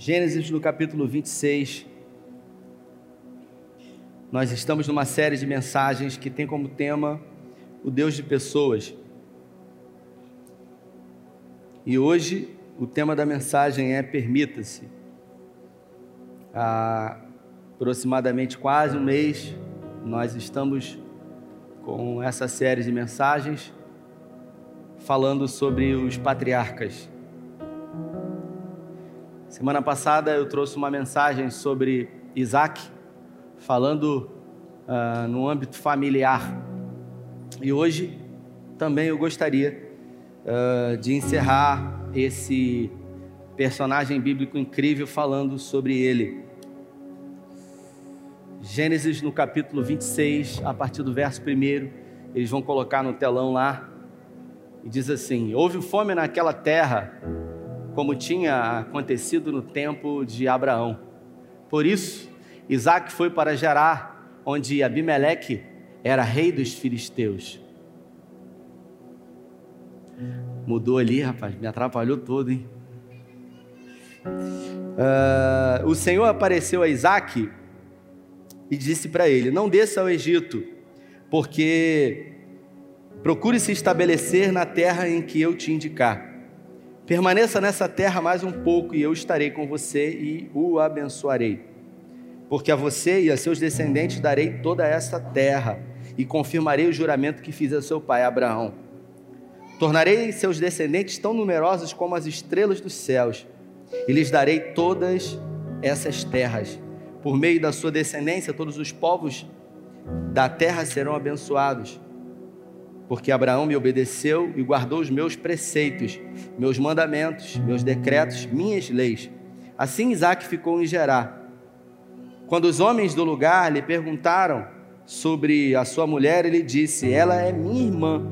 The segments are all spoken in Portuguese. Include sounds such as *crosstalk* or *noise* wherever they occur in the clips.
Gênesis no capítulo 26. Nós estamos numa série de mensagens que tem como tema o Deus de pessoas. E hoje o tema da mensagem é Permita-se. Há aproximadamente quase um mês nós estamos com essa série de mensagens falando sobre os patriarcas. Semana passada eu trouxe uma mensagem sobre Isaac, falando uh, no âmbito familiar. E hoje também eu gostaria uh, de encerrar esse personagem bíblico incrível falando sobre ele. Gênesis no capítulo 26, a partir do verso 1, eles vão colocar no telão lá, e diz assim: Houve fome naquela terra como tinha acontecido no tempo de Abraão. Por isso, Isaac foi para Gerar, onde Abimeleque era rei dos filisteus. Mudou ali, rapaz, me atrapalhou todo, hein? Uh, o Senhor apareceu a Isaac e disse para ele: Não desça ao Egito, porque procure se estabelecer na terra em que eu te indicar. Permaneça nessa terra mais um pouco e eu estarei com você e o abençoarei. Porque a você e a seus descendentes darei toda esta terra e confirmarei o juramento que fiz a seu pai Abraão. Tornarei seus descendentes tão numerosos como as estrelas dos céus e lhes darei todas essas terras. Por meio da sua descendência, todos os povos da terra serão abençoados porque Abraão me obedeceu e guardou os meus preceitos, meus mandamentos, meus decretos, minhas leis. Assim Isaac ficou em Gerar. Quando os homens do lugar lhe perguntaram sobre a sua mulher, ele disse: Ela é minha irmã.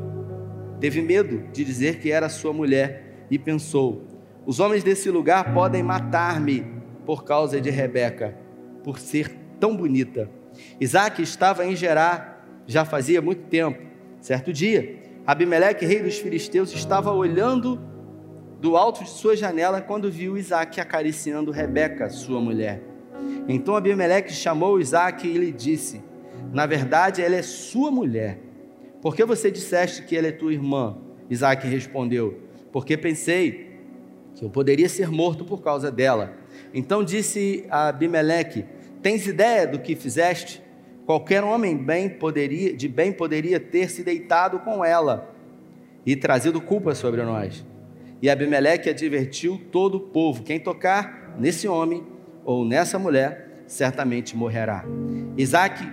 Teve medo de dizer que era sua mulher e pensou: Os homens desse lugar podem matar-me por causa de Rebeca, por ser tão bonita. Isaac estava em Gerar já fazia muito tempo Certo dia, Abimeleque, rei dos filisteus, estava olhando do alto de sua janela quando viu Isaac acariciando Rebeca, sua mulher. Então Abimeleque chamou Isaac e lhe disse: Na verdade, ela é sua mulher. Por que você disseste que ela é tua irmã? Isaac respondeu: Porque pensei que eu poderia ser morto por causa dela. Então disse a Abimeleque: Tens ideia do que fizeste? Qualquer homem bem poderia, de bem poderia ter se deitado com ela e trazido culpa sobre nós. E Abimeleque advertiu todo o povo: quem tocar nesse homem ou nessa mulher, certamente morrerá. Isaac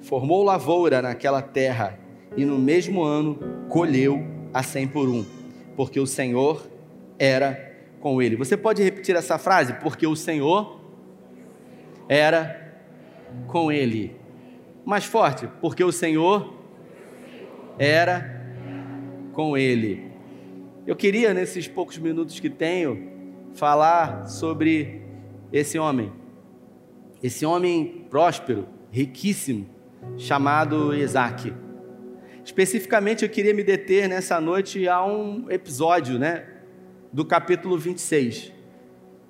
formou lavoura naquela terra e no mesmo ano colheu a cem por um, porque o Senhor era com ele. Você pode repetir essa frase? Porque o Senhor era com ele mais forte, porque o Senhor era com ele. Eu queria, nesses poucos minutos que tenho, falar sobre esse homem, esse homem próspero, riquíssimo, chamado Isaac. Especificamente, eu queria me deter nessa noite a um episódio, né, do capítulo 26.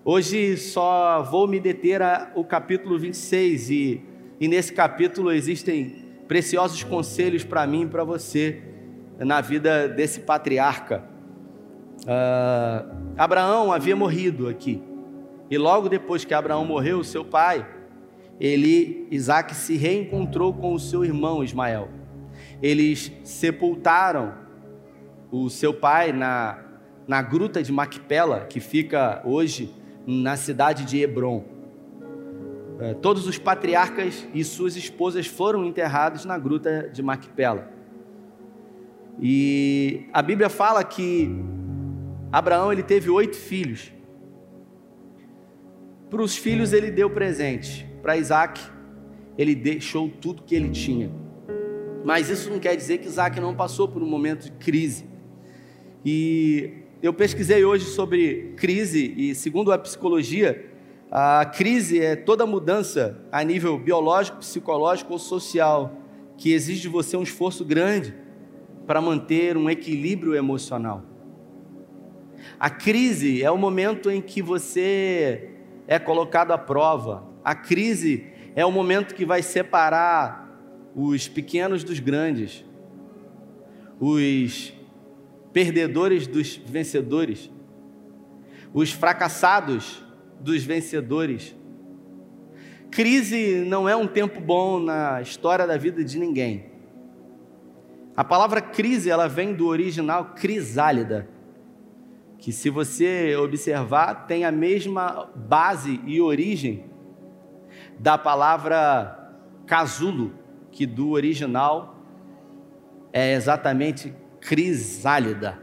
Hoje só vou me deter ao capítulo 26 e e nesse capítulo existem preciosos conselhos para mim e para você na vida desse patriarca. Uh, Abraão havia morrido aqui. E logo depois que Abraão morreu, seu pai, ele, Isaac, se reencontrou com o seu irmão Ismael. Eles sepultaram o seu pai na, na gruta de Macpela, que fica hoje na cidade de Hebron. É, todos os patriarcas e suas esposas foram enterrados na gruta de Macpela. E a Bíblia fala que Abraão ele teve oito filhos. Para os filhos ele deu presente. Para Isaac ele deixou tudo que ele tinha. Mas isso não quer dizer que Isaac não passou por um momento de crise. E eu pesquisei hoje sobre crise e segundo a psicologia a crise é toda mudança a nível biológico, psicológico ou social que exige de você um esforço grande para manter um equilíbrio emocional. A crise é o momento em que você é colocado à prova. A crise é o momento que vai separar os pequenos dos grandes, os perdedores dos vencedores, os fracassados dos vencedores. Crise não é um tempo bom na história da vida de ninguém. A palavra crise, ela vem do original crisálida, que se você observar, tem a mesma base e origem da palavra casulo, que do original é exatamente crisálida.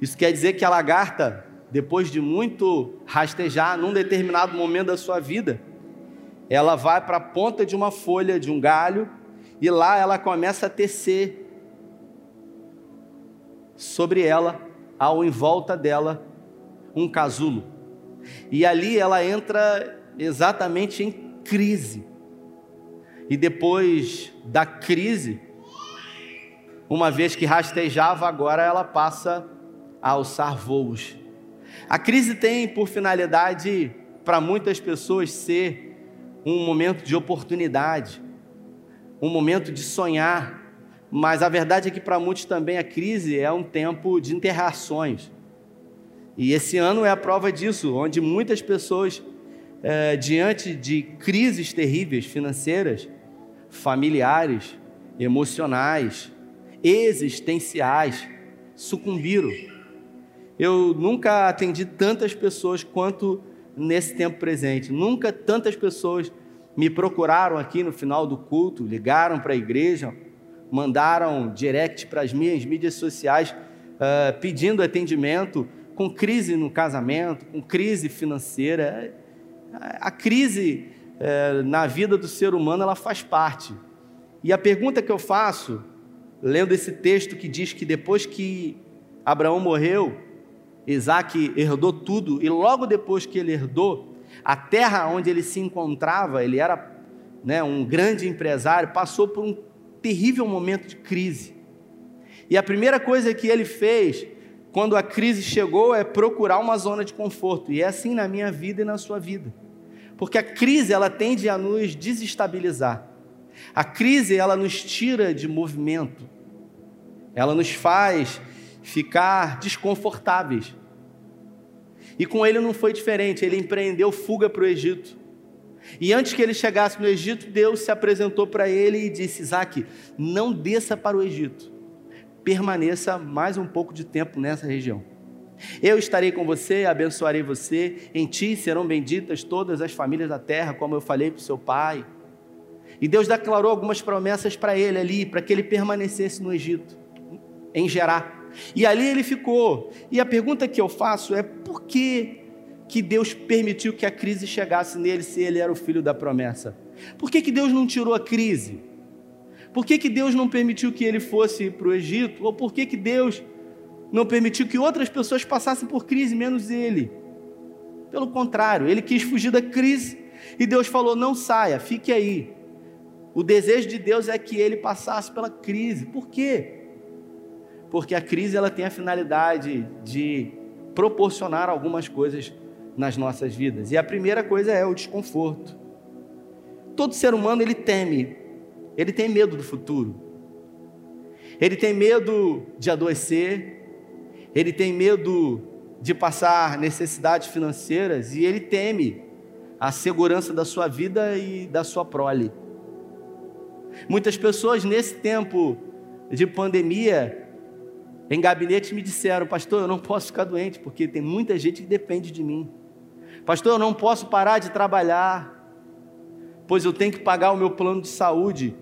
Isso quer dizer que a lagarta, depois de muito rastejar, num determinado momento da sua vida, ela vai para a ponta de uma folha, de um galho, e lá ela começa a tecer sobre ela, ao em volta dela, um casulo. E ali ela entra exatamente em crise. E depois da crise, uma vez que rastejava, agora ela passa a alçar voos. A crise tem por finalidade, para muitas pessoas, ser um momento de oportunidade, um momento de sonhar, mas a verdade é que para muitos também a crise é um tempo de interrações. E esse ano é a prova disso, onde muitas pessoas, é, diante de crises terríveis financeiras, familiares, emocionais, existenciais, sucumbiram. Eu nunca atendi tantas pessoas quanto nesse tempo presente. Nunca tantas pessoas me procuraram aqui no final do culto, ligaram para a igreja, mandaram direct para as minhas mídias sociais uh, pedindo atendimento, com crise no casamento, com crise financeira. A crise uh, na vida do ser humano ela faz parte. E a pergunta que eu faço, lendo esse texto que diz que depois que Abraão morreu, Isaac herdou tudo, e logo depois que ele herdou, a terra onde ele se encontrava, ele era né, um grande empresário, passou por um terrível momento de crise. E a primeira coisa que ele fez, quando a crise chegou, é procurar uma zona de conforto. E é assim na minha vida e na sua vida. Porque a crise, ela tende a nos desestabilizar. A crise, ela nos tira de movimento. Ela nos faz ficar desconfortáveis. E com ele não foi diferente, ele empreendeu fuga para o Egito. E antes que ele chegasse no Egito, Deus se apresentou para ele e disse: Isaac, não desça para o Egito, permaneça mais um pouco de tempo nessa região. Eu estarei com você, abençoarei você, em ti serão benditas todas as famílias da terra, como eu falei para o seu pai. E Deus declarou algumas promessas para ele ali, para que ele permanecesse no Egito, em Gerar. E ali ele ficou. E a pergunta que eu faço é: por que, que Deus permitiu que a crise chegasse nele se ele era o filho da promessa? Por que, que Deus não tirou a crise? Por que, que Deus não permitiu que ele fosse para o Egito? Ou por que, que Deus não permitiu que outras pessoas passassem por crise, menos ele? Pelo contrário, ele quis fugir da crise e Deus falou: não saia, fique aí. O desejo de Deus é que ele passasse pela crise. Por quê? Porque a crise ela tem a finalidade de proporcionar algumas coisas nas nossas vidas. E a primeira coisa é o desconforto. Todo ser humano ele teme, ele tem medo do futuro. Ele tem medo de adoecer, ele tem medo de passar necessidades financeiras e ele teme a segurança da sua vida e da sua prole. Muitas pessoas nesse tempo de pandemia, em gabinete me disseram, pastor, eu não posso ficar doente, porque tem muita gente que depende de mim. Pastor, eu não posso parar de trabalhar, pois eu tenho que pagar o meu plano de saúde.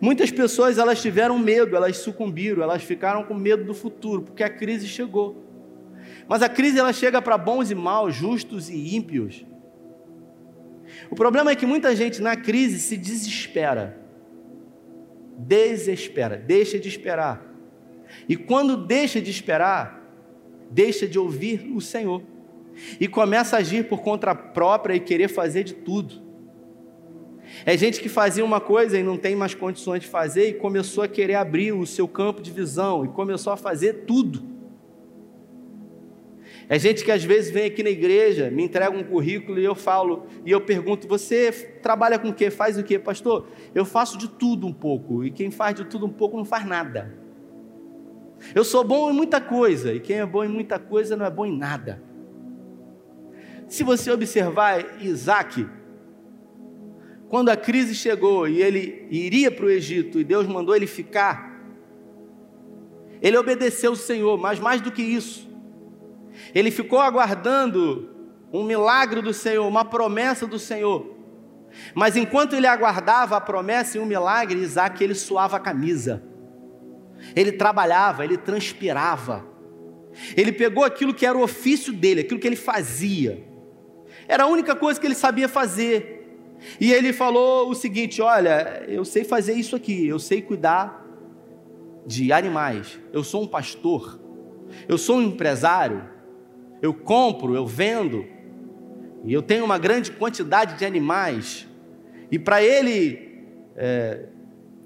Muitas pessoas elas tiveram medo, elas sucumbiram, elas ficaram com medo do futuro, porque a crise chegou. Mas a crise ela chega para bons e maus, justos e ímpios. O problema é que muita gente na crise se desespera. Desespera, deixa de esperar. E quando deixa de esperar, deixa de ouvir o Senhor. E começa a agir por conta própria e querer fazer de tudo. É gente que fazia uma coisa e não tem mais condições de fazer e começou a querer abrir o seu campo de visão e começou a fazer tudo. É gente que às vezes vem aqui na igreja, me entrega um currículo e eu falo, e eu pergunto: você trabalha com o quê? Faz o quê, pastor? Eu faço de tudo um pouco, e quem faz de tudo um pouco não faz nada. Eu sou bom em muita coisa, e quem é bom em muita coisa não é bom em nada. Se você observar Isaac, quando a crise chegou e ele iria para o Egito e Deus mandou ele ficar, ele obedeceu o Senhor, mas mais do que isso, ele ficou aguardando um milagre do Senhor, uma promessa do Senhor. Mas enquanto ele aguardava a promessa e o milagre, Isaac ele suava a camisa. Ele trabalhava, ele transpirava. Ele pegou aquilo que era o ofício dele, aquilo que ele fazia. Era a única coisa que ele sabia fazer. E ele falou o seguinte: Olha, eu sei fazer isso aqui, eu sei cuidar de animais, eu sou um pastor, eu sou um empresário, eu compro, eu vendo, e eu tenho uma grande quantidade de animais. E para ele é,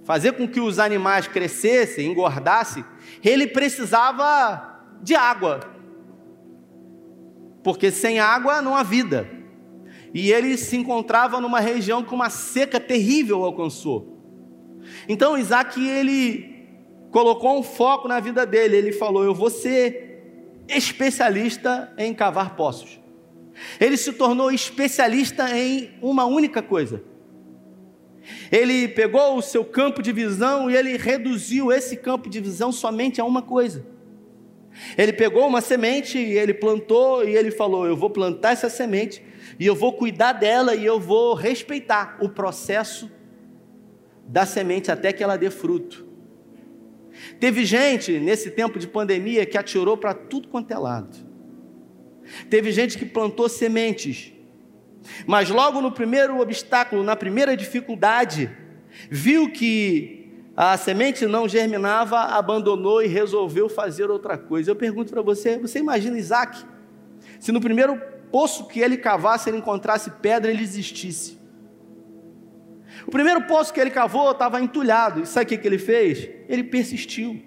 fazer com que os animais crescessem, engordassem, ele precisava de água. Porque sem água não há vida. E ele se encontrava numa região que uma seca terrível alcançou. Então Isaac ele colocou um foco na vida dele. Ele falou: Eu vou ser especialista em cavar poços. Ele se tornou especialista em uma única coisa ele pegou o seu campo de visão e ele reduziu esse campo de visão somente a uma coisa. Ele pegou uma semente e ele plantou e ele falou: Eu vou plantar essa semente e eu vou cuidar dela e eu vou respeitar o processo da semente até que ela dê fruto. Teve gente nesse tempo de pandemia que atirou para tudo quanto é lado. Teve gente que plantou sementes mas logo no primeiro obstáculo, na primeira dificuldade, viu que a semente não germinava, abandonou e resolveu fazer outra coisa. Eu pergunto para você: você imagina Isaac? Se no primeiro poço que ele cavasse, ele encontrasse pedra, ele existisse. O primeiro poço que ele cavou estava entulhado, e sabe o que ele fez? Ele persistiu.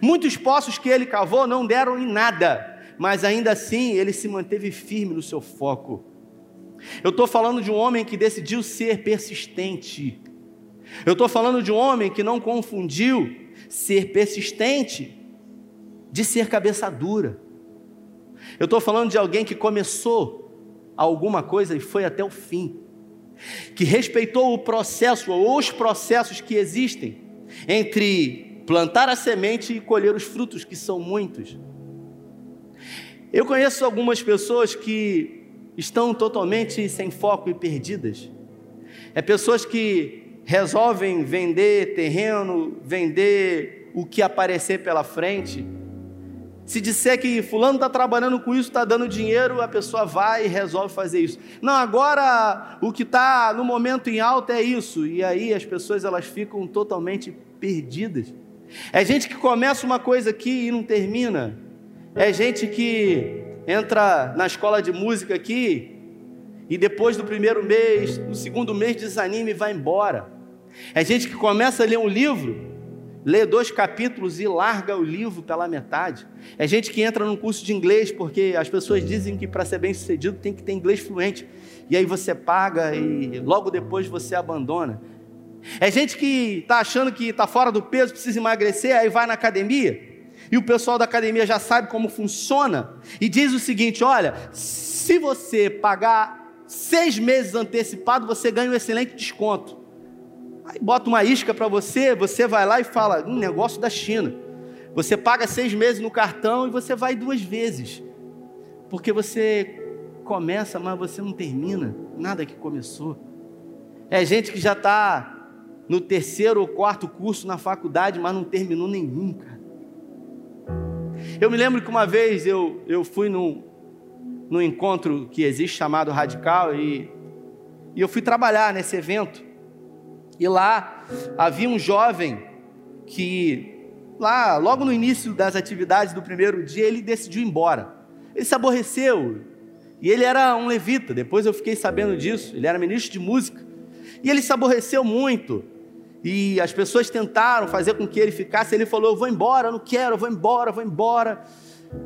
Muitos poços que ele cavou não deram em nada, mas ainda assim ele se manteve firme no seu foco. Eu estou falando de um homem que decidiu ser persistente. Eu estou falando de um homem que não confundiu ser persistente de ser cabeça dura. Eu estou falando de alguém que começou alguma coisa e foi até o fim, que respeitou o processo ou os processos que existem entre plantar a semente e colher os frutos, que são muitos. Eu conheço algumas pessoas que estão totalmente sem foco e perdidas. É pessoas que resolvem vender terreno, vender o que aparecer pela frente. Se disser que fulano está trabalhando com isso, está dando dinheiro, a pessoa vai e resolve fazer isso. Não, agora o que está no momento em alta é isso. E aí as pessoas elas ficam totalmente perdidas. É gente que começa uma coisa aqui e não termina. É gente que entra na escola de música aqui e depois do primeiro mês, no segundo mês desanima e vai embora. É gente que começa a ler um livro, lê dois capítulos e larga o livro pela metade. É gente que entra num curso de inglês porque as pessoas dizem que para ser bem sucedido tem que ter inglês fluente. E aí você paga e logo depois você abandona. É gente que está achando que está fora do peso, precisa emagrecer, aí vai na academia e o pessoal da academia já sabe como funciona, e diz o seguinte: olha, se você pagar seis meses antecipado, você ganha um excelente desconto. Aí bota uma isca para você, você vai lá e fala: um negócio da China. Você paga seis meses no cartão e você vai duas vezes, porque você começa, mas você não termina nada que começou. É gente que já está no terceiro ou quarto curso na faculdade, mas não terminou nenhum, cara. Eu me lembro que uma vez eu, eu fui num, num encontro que existe chamado Radical e, e eu fui trabalhar nesse evento. E lá havia um jovem que, lá, logo no início das atividades do primeiro dia, ele decidiu ir embora. Ele se aborreceu. E ele era um levita, depois eu fiquei sabendo disso. Ele era ministro de música. E ele se aborreceu muito e as pessoas tentaram fazer com que ele ficasse. Ele falou: Eu vou embora, eu não quero, eu vou embora, eu vou embora.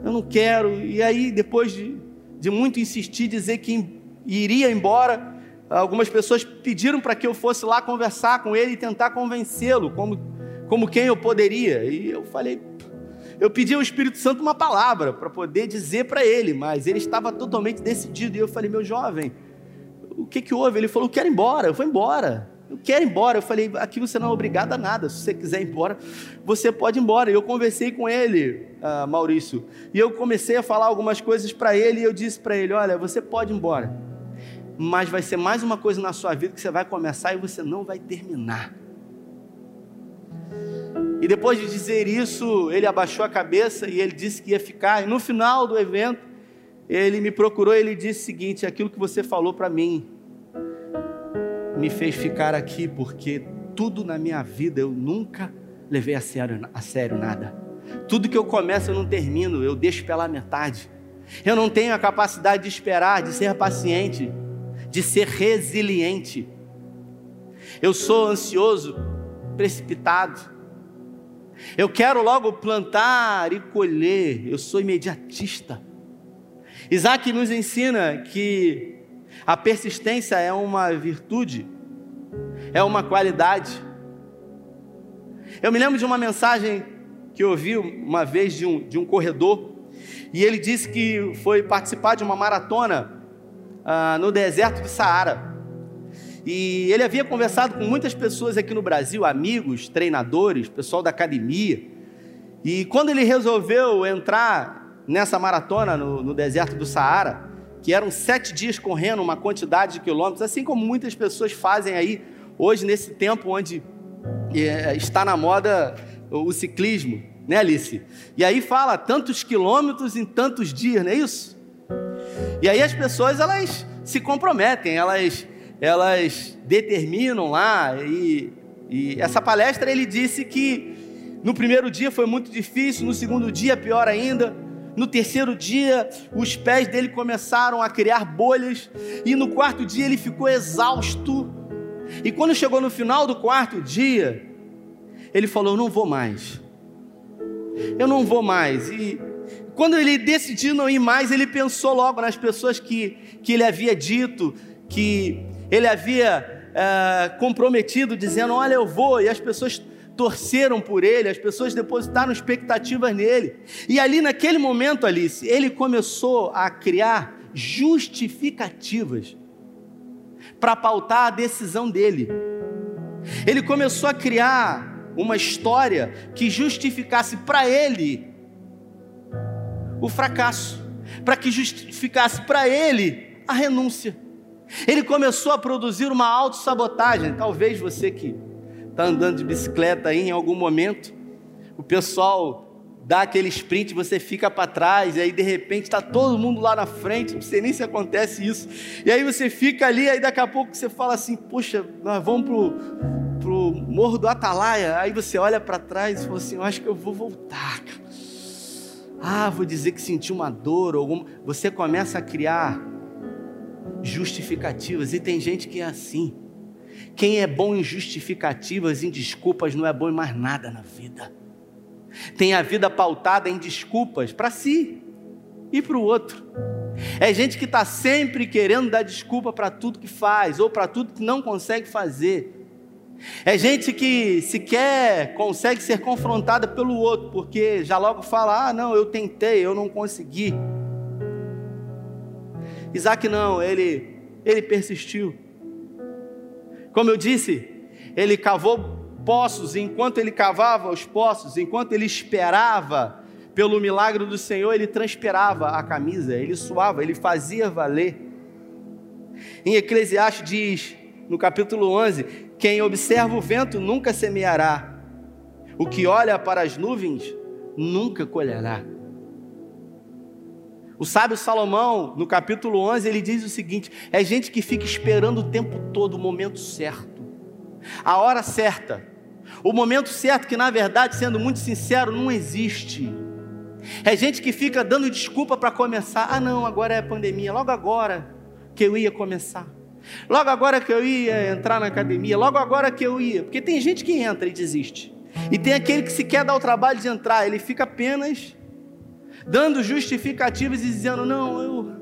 eu não quero. E aí, depois de, de muito insistir, dizer que iria embora, algumas pessoas pediram para que eu fosse lá conversar com ele e tentar convencê-lo, como, como quem eu poderia. E eu falei, eu pedi ao Espírito Santo uma palavra para poder dizer para ele, mas ele estava totalmente decidido. E eu falei, meu jovem, o que, que houve? Ele falou, quero ir embora. Eu vou embora. Eu quero ir embora. Eu falei, aqui você não é obrigado a nada. Se você quiser ir embora, você pode ir embora. E eu conversei com ele, uh, Maurício. E eu comecei a falar algumas coisas para ele. E eu disse para ele: Olha, você pode ir embora. Mas vai ser mais uma coisa na sua vida que você vai começar e você não vai terminar. E depois de dizer isso, ele abaixou a cabeça e ele disse que ia ficar. E no final do evento, ele me procurou e ele disse o seguinte: aquilo que você falou para mim me fez ficar aqui, porque tudo na minha vida eu nunca levei a sério, a sério nada. Tudo que eu começo eu não termino, eu deixo pela metade. Eu não tenho a capacidade de esperar, de ser paciente, de ser resiliente. Eu sou ansioso, precipitado. Eu quero logo plantar e colher. Eu sou imediatista. Isaac nos ensina que a persistência é uma virtude, é uma qualidade. Eu me lembro de uma mensagem que eu ouvi uma vez de um, de um corredor, e ele disse que foi participar de uma maratona ah, no deserto do Saara. E ele havia conversado com muitas pessoas aqui no Brasil, amigos, treinadores, pessoal da academia. E quando ele resolveu entrar nessa maratona no, no deserto do Saara, que eram sete dias correndo uma quantidade de quilômetros, assim como muitas pessoas fazem aí hoje nesse tempo onde é, está na moda o ciclismo, né, Alice? E aí fala tantos quilômetros em tantos dias, não é isso? E aí as pessoas elas se comprometem, elas elas determinam lá e, e essa palestra ele disse que no primeiro dia foi muito difícil, no segundo dia pior ainda, no terceiro dia os pés dele começaram a criar bolhas e no quarto dia ele ficou exausto. E quando chegou no final do quarto dia, ele falou: "Não vou mais. Eu não vou mais". E quando ele decidiu não ir mais, ele pensou logo nas pessoas que, que ele havia dito que ele havia é, comprometido, dizendo: Olha, eu vou, e as pessoas torceram por ele, as pessoas depositaram expectativas nele. E ali, naquele momento, Alice, ele começou a criar justificativas para pautar a decisão dele. Ele começou a criar uma história que justificasse para ele o fracasso, para que justificasse para ele a renúncia. Ele começou a produzir uma autossabotagem. Talvez você que está andando de bicicleta aí em algum momento, o pessoal dá aquele sprint, você fica para trás, e aí de repente está todo mundo lá na frente, não sei nem se acontece isso. E aí você fica ali, aí daqui a pouco você fala assim: Poxa, nós vamos pro, pro Morro do Atalaia. Aí você olha para trás e fala assim: Eu acho que eu vou voltar. Ah, vou dizer que senti uma dor, ou alguma. Você começa a criar justificativas. E tem gente que é assim. Quem é bom em justificativas, em desculpas, não é bom em mais nada na vida. Tem a vida pautada em desculpas para si e para o outro. É gente que está sempre querendo dar desculpa para tudo que faz ou para tudo que não consegue fazer. É gente que sequer consegue ser confrontada pelo outro, porque já logo fala: ah, não, eu tentei, eu não consegui. Isaac não, ele, ele persistiu. Como eu disse, ele cavou poços, e enquanto ele cavava os poços, enquanto ele esperava pelo milagre do Senhor, ele transpirava a camisa, ele suava, ele fazia valer. Em Eclesiastes diz, no capítulo 11: Quem observa o vento nunca semeará, o que olha para as nuvens nunca colherá. O sábio Salomão, no capítulo 11, ele diz o seguinte: é gente que fica esperando o tempo todo o momento certo, a hora certa, o momento certo que, na verdade, sendo muito sincero, não existe. É gente que fica dando desculpa para começar. Ah, não, agora é pandemia, logo agora que eu ia começar. Logo agora que eu ia entrar na academia, logo agora que eu ia. Porque tem gente que entra e desiste. E tem aquele que se quer dar o trabalho de entrar, ele fica apenas dando justificativas e dizendo: não, eu.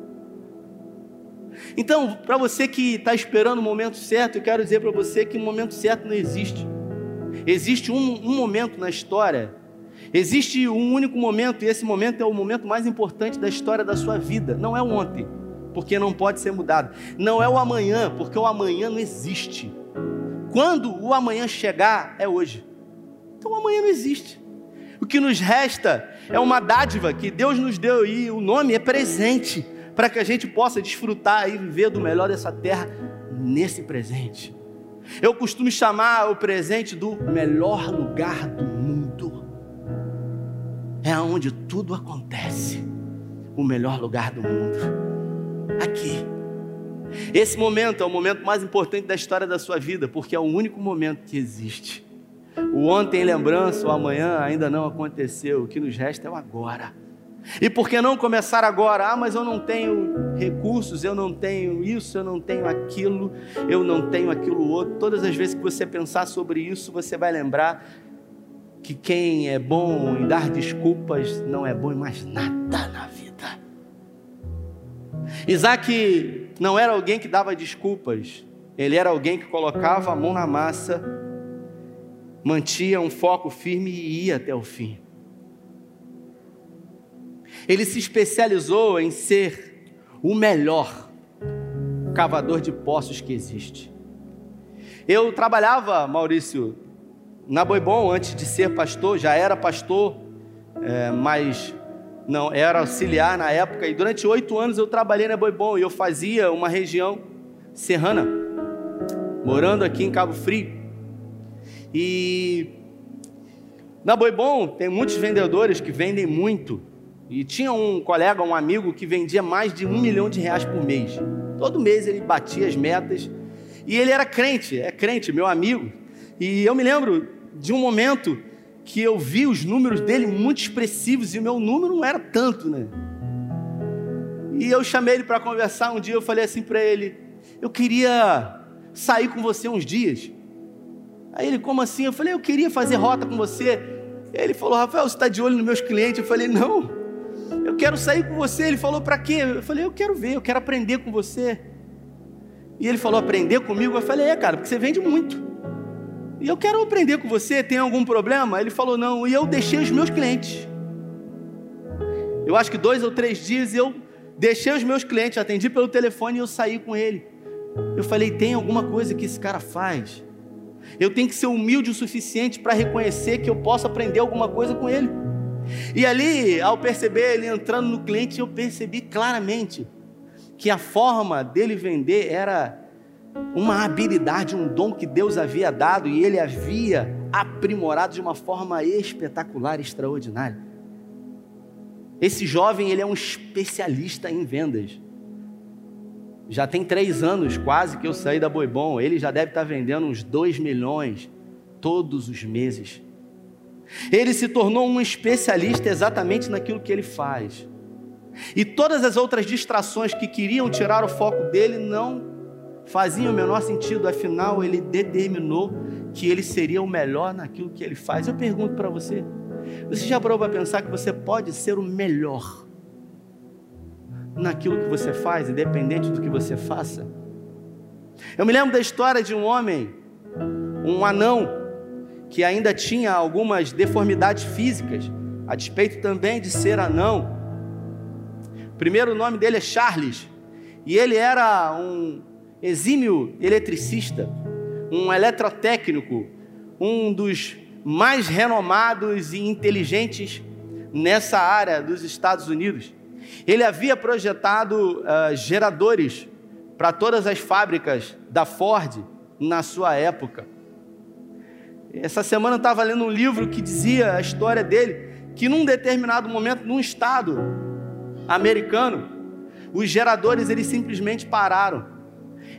Então, para você que está esperando o momento certo, eu quero dizer para você que o momento certo não existe. Existe um, um momento na história, existe um único momento, e esse momento é o momento mais importante da história da sua vida. Não é ontem, porque não pode ser mudado. Não é o amanhã, porque o amanhã não existe. Quando o amanhã chegar, é hoje. Então o amanhã não existe. O que nos resta é uma dádiva que Deus nos deu e o nome é presente, para que a gente possa desfrutar e viver do melhor dessa terra nesse presente. Eu costumo chamar o presente do melhor lugar do mundo. É onde tudo acontece. O melhor lugar do mundo. Aqui. Esse momento é o momento mais importante da história da sua vida, porque é o único momento que existe. O ontem lembrança, o amanhã ainda não aconteceu. O que nos resta é o agora. E por que não começar agora? Ah, mas eu não tenho recursos, eu não tenho isso, eu não tenho aquilo, eu não tenho aquilo outro. Todas as vezes que você pensar sobre isso, você vai lembrar que quem é bom em dar desculpas não é bom em mais nada na vida. Isaac não era alguém que dava desculpas, ele era alguém que colocava a mão na massa, mantinha um foco firme e ia até o fim. Ele se especializou em ser o melhor cavador de poços que existe. Eu trabalhava, Maurício, na Boibon antes de ser pastor, já era pastor, é, mas não era auxiliar na época. E durante oito anos eu trabalhei na Boibon e eu fazia uma região serrana, morando aqui em Cabo Frio. E na Boibon tem muitos vendedores que vendem muito. E tinha um colega, um amigo, que vendia mais de um milhão de reais por mês. Todo mês ele batia as metas. E ele era crente, é crente, meu amigo. E eu me lembro de um momento que eu vi os números dele muito expressivos e o meu número não era tanto, né? E eu chamei ele para conversar um dia, eu falei assim para ele: "Eu queria sair com você uns dias". Aí ele: "Como assim?" Eu falei: "Eu queria fazer rota com você". Ele falou: "Rafael, você está de olho nos meus clientes?" Eu falei: "Não". Eu quero sair com você. Ele falou: "Para quê?" Eu falei: "Eu quero ver, eu quero aprender com você". E ele falou: "Aprender comigo?" Eu falei: "É, cara, porque você vende muito". E eu quero aprender com você, tem algum problema? Ele falou: Não, e eu deixei os meus clientes. Eu acho que dois ou três dias eu deixei os meus clientes, atendi pelo telefone e eu saí com ele. Eu falei: Tem alguma coisa que esse cara faz? Eu tenho que ser humilde o suficiente para reconhecer que eu posso aprender alguma coisa com ele. E ali, ao perceber ele entrando no cliente, eu percebi claramente que a forma dele vender era uma habilidade, um dom que Deus havia dado e ele havia aprimorado de uma forma espetacular, extraordinária. Esse jovem, ele é um especialista em vendas. Já tem três anos quase que eu saí da Boibon. Ele já deve estar vendendo uns dois milhões todos os meses. Ele se tornou um especialista exatamente naquilo que ele faz. E todas as outras distrações que queriam tirar o foco dele não fazia o menor sentido, afinal ele determinou que ele seria o melhor naquilo que ele faz. Eu pergunto para você: você já parou para pensar que você pode ser o melhor naquilo que você faz, independente do que você faça? Eu me lembro da história de um homem, um anão, que ainda tinha algumas deformidades físicas, a despeito também de ser anão. O primeiro nome dele é Charles, e ele era um exímio eletricista, um eletrotécnico, um dos mais renomados e inteligentes nessa área dos Estados Unidos. Ele havia projetado uh, geradores para todas as fábricas da Ford na sua época. Essa semana eu estava lendo um livro que dizia a história dele, que num determinado momento, num estado americano, os geradores eles simplesmente pararam.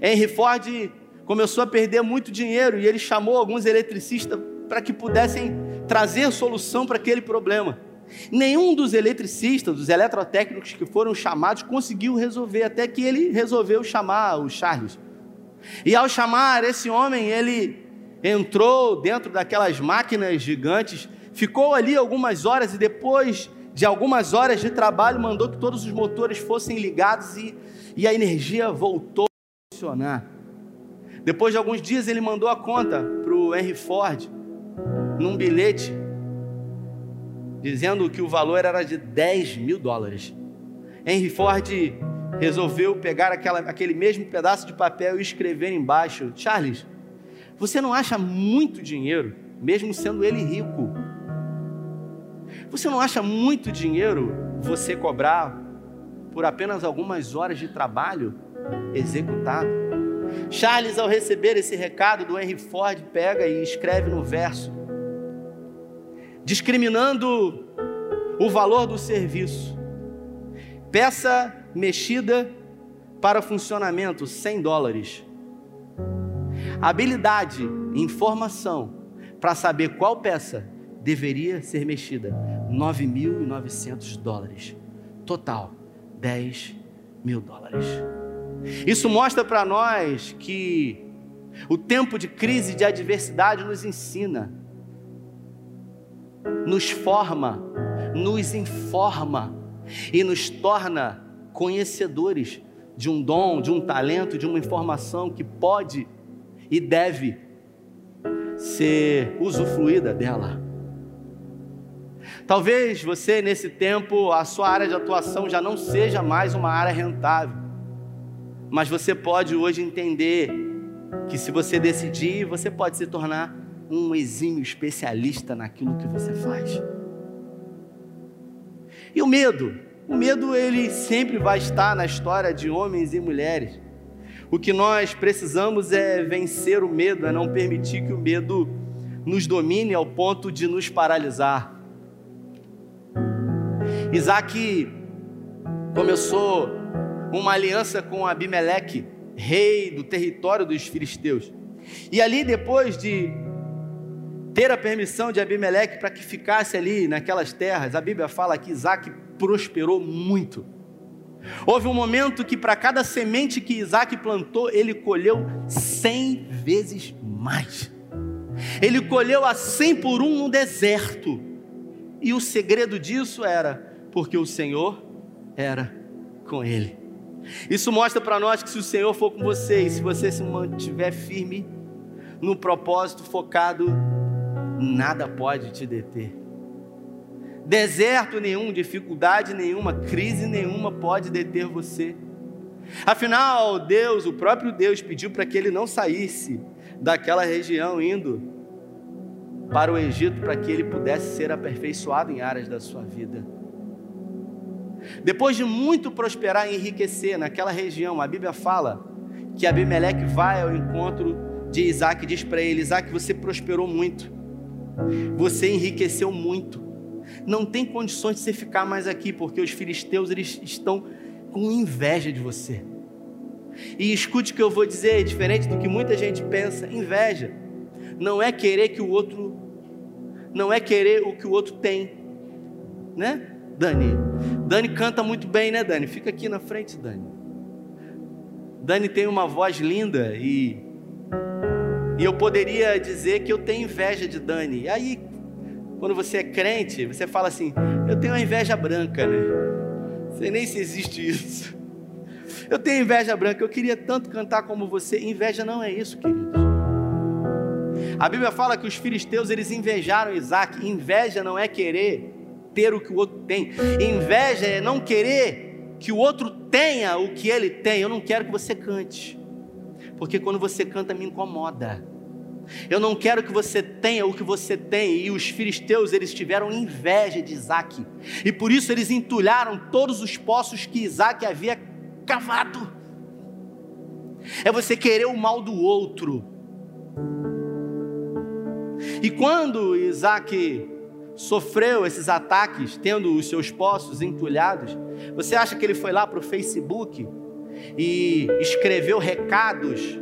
Henry Ford começou a perder muito dinheiro e ele chamou alguns eletricistas para que pudessem trazer solução para aquele problema. Nenhum dos eletricistas, dos eletrotécnicos que foram chamados, conseguiu resolver, até que ele resolveu chamar o Charles. E ao chamar esse homem, ele entrou dentro daquelas máquinas gigantes, ficou ali algumas horas e depois de algumas horas de trabalho, mandou que todos os motores fossem ligados e, e a energia voltou a funcionar. Depois de alguns dias, ele mandou a conta para o Henry Ford, num bilhete, dizendo que o valor era de 10 mil dólares. Henry Ford resolveu pegar aquela, aquele mesmo pedaço de papel e escrever embaixo: Charles, você não acha muito dinheiro, mesmo sendo ele rico? Você não acha muito dinheiro você cobrar por apenas algumas horas de trabalho executado? Charles, ao receber esse recado do Henry Ford, pega e escreve no verso, discriminando o valor do serviço. Peça mexida para funcionamento, 100 dólares. Habilidade, informação para saber qual peça deveria ser mexida, 9.900 dólares. Total, 10 mil dólares. Isso mostra para nós que o tempo de crise, de adversidade, nos ensina, nos forma, nos informa e nos torna conhecedores de um dom, de um talento, de uma informação que pode e deve ser usufruída dela. Talvez você, nesse tempo, a sua área de atuação já não seja mais uma área rentável, mas você pode hoje entender que, se você decidir, você pode se tornar um exímio especialista naquilo que você faz. E o medo? O medo, ele sempre vai estar na história de homens e mulheres. O que nós precisamos é vencer o medo, é não permitir que o medo nos domine ao ponto de nos paralisar. Isaac começou uma aliança com Abimeleque, rei do território dos filisteus. E ali, depois de ter a permissão de Abimeleque para que ficasse ali naquelas terras, a Bíblia fala que Isaac prosperou muito. Houve um momento que para cada semente que Isaac plantou, ele colheu cem vezes mais. Ele colheu a cem por um no deserto. E o segredo disso era porque o Senhor era com ele. Isso mostra para nós que se o Senhor for com você e se você se mantiver firme no propósito focado, nada pode te deter. Deserto nenhum, dificuldade nenhuma, crise nenhuma pode deter você. Afinal, Deus, o próprio Deus, pediu para que ele não saísse daquela região indo para o Egito para que ele pudesse ser aperfeiçoado em áreas da sua vida. Depois de muito prosperar e enriquecer naquela região, a Bíblia fala que Abimeleque vai ao encontro de Isaac e diz para ele: Isaac, você prosperou muito, você enriqueceu muito, não tem condições de você ficar mais aqui, porque os filisteus eles estão com inveja de você. E escute o que eu vou dizer, diferente do que muita gente pensa: inveja não é querer que o outro, não é querer o que o outro tem, né? Dani. Dani canta muito bem, né, Dani? Fica aqui na frente, Dani. Dani tem uma voz linda e e eu poderia dizer que eu tenho inveja de Dani. E aí, quando você é crente, você fala assim: eu tenho uma inveja branca, né? Sei nem se existe isso. *laughs* Eu tenho inveja branca, eu queria tanto cantar como você. Inveja não é isso, queridos. A Bíblia fala que os filisteus eles invejaram Isaac. Inveja não é querer ter o que o outro tem. Inveja é não querer que o outro tenha o que ele tem. Eu não quero que você cante, porque quando você canta me incomoda. Eu não quero que você tenha o que você tem. E os filisteus, eles tiveram inveja de Isaac. E por isso eles entulharam todos os poços que Isaac havia cavado. É você querer o mal do outro. E quando Isaac sofreu esses ataques, tendo os seus poços entulhados, você acha que ele foi lá para o Facebook e escreveu recados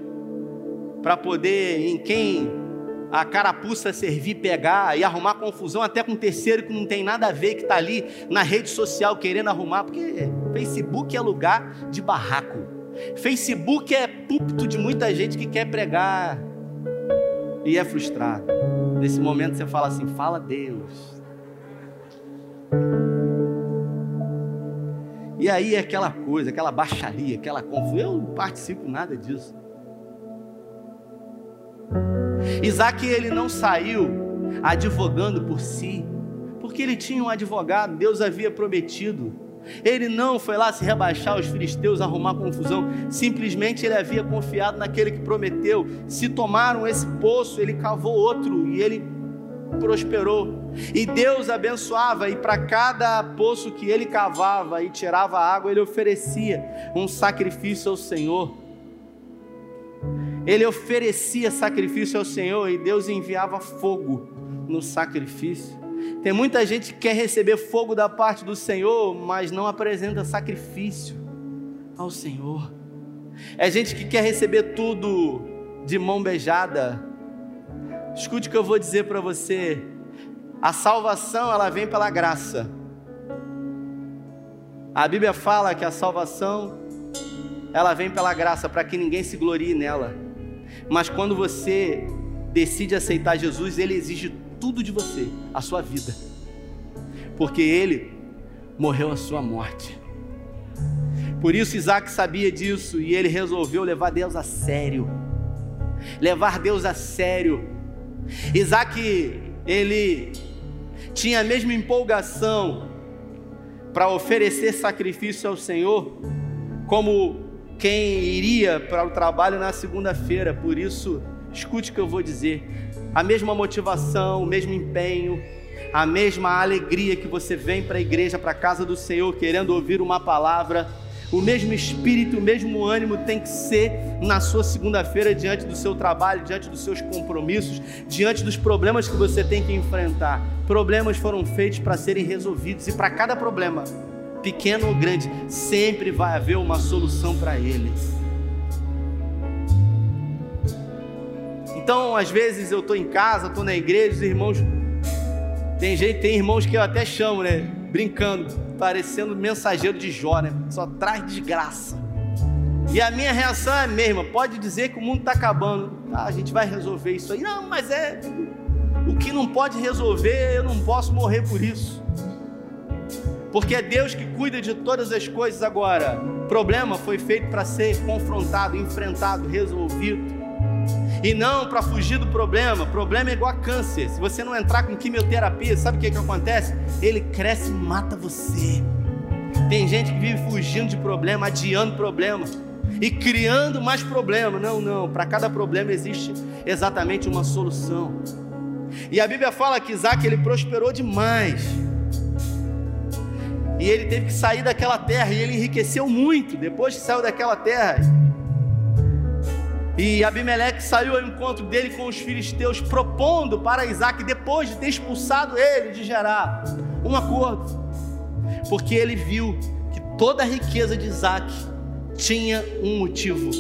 para poder em quem a carapuça servir pegar e arrumar confusão até com um terceiro que não tem nada a ver, que está ali na rede social querendo arrumar, porque Facebook é lugar de barraco. Facebook é púlpito de muita gente que quer pregar e é frustrado. Nesse momento você fala assim: fala Deus. E aí é aquela coisa, aquela baixaria, aquela confusão. Eu não participo nada disso. Isaac ele não saiu advogando por si, porque ele tinha um advogado, Deus havia prometido. Ele não foi lá se rebaixar aos filisteus, arrumar confusão, simplesmente ele havia confiado naquele que prometeu. Se tomaram esse poço, ele cavou outro e ele prosperou. E Deus abençoava, e para cada poço que ele cavava e tirava água, ele oferecia um sacrifício ao Senhor. Ele oferecia sacrifício ao Senhor e Deus enviava fogo no sacrifício. Tem muita gente que quer receber fogo da parte do Senhor, mas não apresenta sacrifício ao Senhor. É gente que quer receber tudo de mão beijada. Escute o que eu vou dizer para você. A salvação, ela vem pela graça. A Bíblia fala que a salvação, ela vem pela graça, para que ninguém se glorie nela. Mas quando você decide aceitar Jesus, ele exige tudo de você, a sua vida. Porque ele morreu a sua morte. Por isso Isaac sabia disso e ele resolveu levar Deus a sério. Levar Deus a sério. Isaac, ele tinha a mesma empolgação para oferecer sacrifício ao Senhor, como quem iria para o trabalho na segunda-feira. Por isso, escute o que eu vou dizer: a mesma motivação, o mesmo empenho, a mesma alegria que você vem para a igreja, para a casa do Senhor, querendo ouvir uma palavra, o mesmo espírito, o mesmo ânimo tem que ser na sua segunda-feira, diante do seu trabalho, diante dos seus compromissos, diante dos problemas que você tem que enfrentar. Problemas foram feitos para serem resolvidos, e para cada problema, pequeno ou grande, sempre vai haver uma solução para ele. Então, às vezes eu estou em casa, estou na igreja, os irmãos. Tem gente, tem irmãos que eu até chamo, né? Brincando, parecendo mensageiro de Jó, né? Só traz desgraça. E a minha reação é a mesma. Pode dizer que o mundo está acabando. Ah, a gente vai resolver isso aí. Não, mas é. O que não pode resolver, eu não posso morrer por isso porque é Deus que cuida de todas as coisas agora. O problema foi feito para ser confrontado, enfrentado, resolvido. E não para fugir do problema. Problema é igual a câncer. Se você não entrar com quimioterapia, sabe o que, que acontece? Ele cresce e mata você. Tem gente que vive fugindo de problema, adiando problema e criando mais problema. Não, não. Para cada problema existe exatamente uma solução. E a Bíblia fala que Isaac ele prosperou demais. E ele teve que sair daquela terra e ele enriqueceu muito depois que saiu daquela terra. E Abimeleque saiu ao encontro dele com os filisteus, propondo para Isaac, depois de ter expulsado ele de Gerar, um acordo. Porque ele viu que toda a riqueza de Isaac tinha um motivo: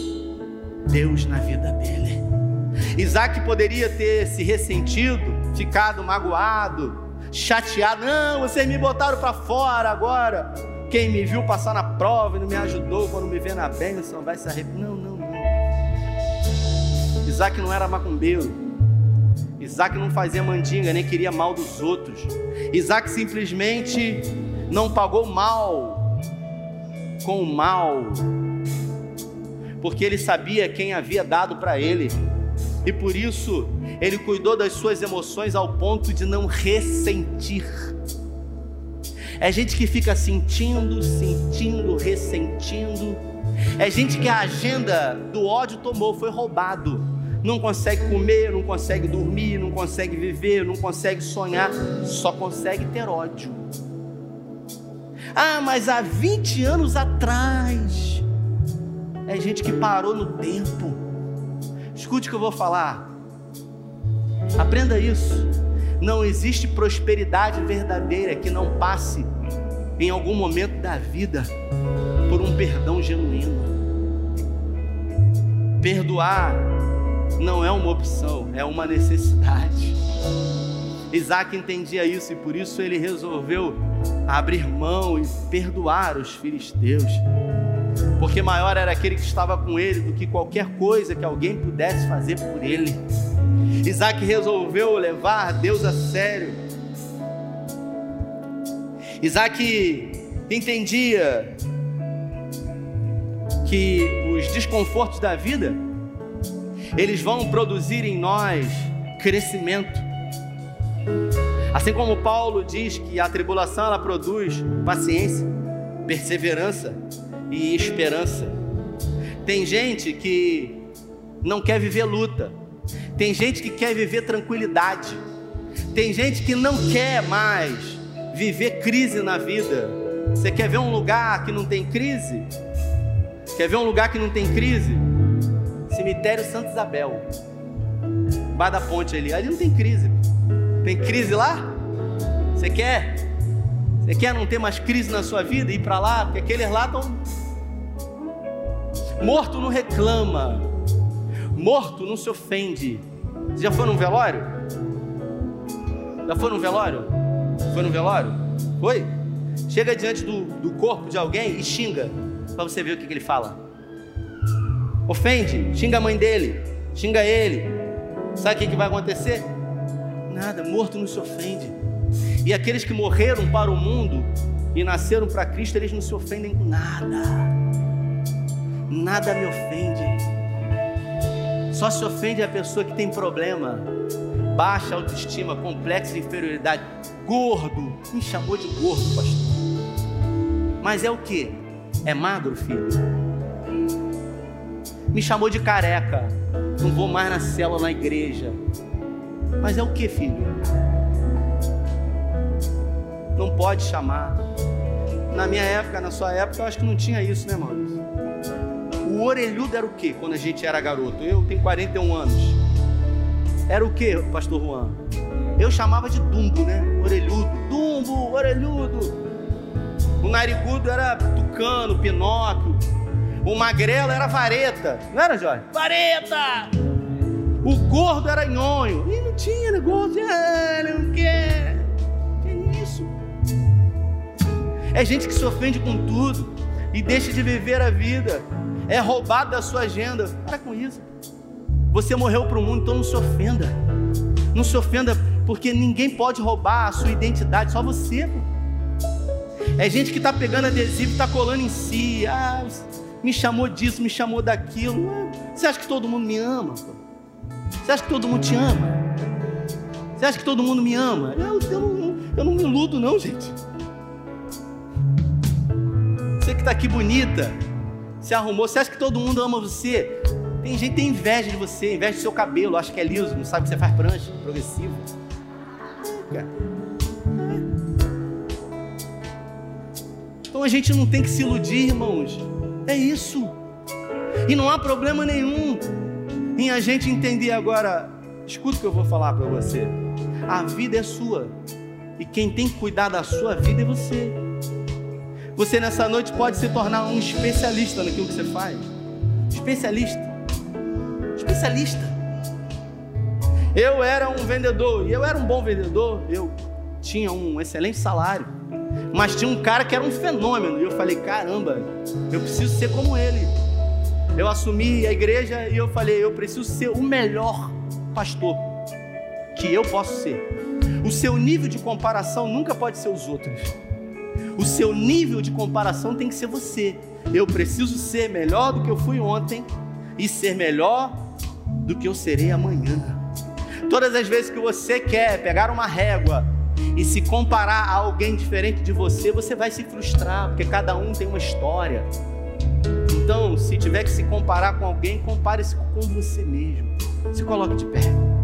Deus na vida dele. Isaac poderia ter se ressentido, ficado magoado, chateado. Não, vocês me botaram para fora agora. Quem me viu passar na prova e não me ajudou quando me vê na bênção vai se arrepender. Não. Isaac não era macumbeiro. Isaac não fazia mandinga, nem queria mal dos outros. Isaac simplesmente não pagou mal com o mal, porque ele sabia quem havia dado para ele e por isso ele cuidou das suas emoções ao ponto de não ressentir. É gente que fica sentindo, sentindo, ressentindo. É gente que a agenda do ódio tomou, foi roubado. Não consegue comer, não consegue dormir, não consegue viver, não consegue sonhar, só consegue ter ódio. Ah, mas há 20 anos atrás, é gente que parou no tempo Escute o que eu vou falar. Aprenda isso. Não existe prosperidade verdadeira que não passe em algum momento da vida por um perdão genuíno. Perdoar não é uma opção, é uma necessidade. Isaac entendia isso e por isso ele resolveu abrir mão e perdoar os filisteus porque maior era aquele que estava com ele do que qualquer coisa que alguém pudesse fazer por ele. Isaac resolveu levar Deus a sério. Isaac entendia que os desconfortos da vida eles vão produzir em nós crescimento. Assim como Paulo diz que a tribulação ela produz paciência, perseverança e esperança. Tem gente que não quer viver luta. Tem gente que quer viver tranquilidade. Tem gente que não quer mais viver crise na vida. Você quer ver um lugar que não tem crise? Quer ver um lugar que não tem crise? Cemitério Santa Isabel. Bar da ponte ali. Ali não tem crise. Tem crise lá? Você quer? Você quer não ter mais crise na sua vida ir para lá? Porque aqueles lá estão. Morto não reclama. Morto não se ofende. Você já foi num velório? Já foi num velório? Foi num velório? Foi? Chega diante do, do corpo de alguém e xinga. Para você ver o que, que ele fala. Ofende, xinga a mãe dele, xinga ele. Sabe o que, vai acontecer? Nada, morto não se ofende. E aqueles que morreram para o mundo e nasceram para Cristo, eles não se ofendem com nada. Nada me ofende. Só se ofende a pessoa que tem problema, baixa autoestima, complexo de inferioridade, gordo. Me chamou de gordo, pastor. Mas é o que? É magro, filho? Me chamou de careca. Não vou mais na célula na igreja. Mas é o que, filho? Não pode chamar. Na minha época, na sua época, eu acho que não tinha isso, né, Maurício? O orelhudo era o que quando a gente era garoto? Eu tenho 41 anos. Era o que, pastor Juan? Eu chamava de dumbo, né? Orelhudo. Dumbo, orelhudo. O narigudo era tucano, pinóquio. O magrelo era vareta. Não era, Jorge? Vareta! O gordo era nhonho. E não tinha negócio. Ah, não quer. Que isso? É gente que se ofende com tudo e deixa de viver a vida. É roubado da sua agenda. Para com isso. Você morreu para o mundo, então não se ofenda. Não se ofenda porque ninguém pode roubar a sua identidade, só você. É gente que está pegando adesivo e está colando em si. Ah, me chamou disso, me chamou daquilo. Você acha que todo mundo me ama? Você acha que todo mundo te ama? Você acha que todo mundo me ama? Eu, eu, não, eu não me iludo, não, gente. Você que está aqui bonita, se arrumou, você acha que todo mundo ama você? Tem gente que tem inveja de você, inveja do seu cabelo, acha que é liso, não sabe que você faz prancha, progressivo. Então a gente não tem que se iludir, irmãos. É isso. E não há problema nenhum em a gente entender agora. Escuta o que eu vou falar para você. A vida é sua. E quem tem que cuidar da sua vida é você. Você nessa noite pode se tornar um especialista naquilo que você faz. Especialista. Especialista. Eu era um vendedor e eu era um bom vendedor. Eu tinha um excelente salário. Mas tinha um cara que era um fenômeno. E eu falei: caramba, eu preciso ser como ele. Eu assumi a igreja e eu falei: eu preciso ser o melhor pastor que eu posso ser. O seu nível de comparação nunca pode ser os outros. O seu nível de comparação tem que ser você. Eu preciso ser melhor do que eu fui ontem e ser melhor do que eu serei amanhã. Todas as vezes que você quer pegar uma régua e se comparar a alguém diferente de você, você vai se frustrar, porque cada um tem uma história. Então, se tiver que se comparar com alguém, compare-se com você mesmo. Se coloque de pé.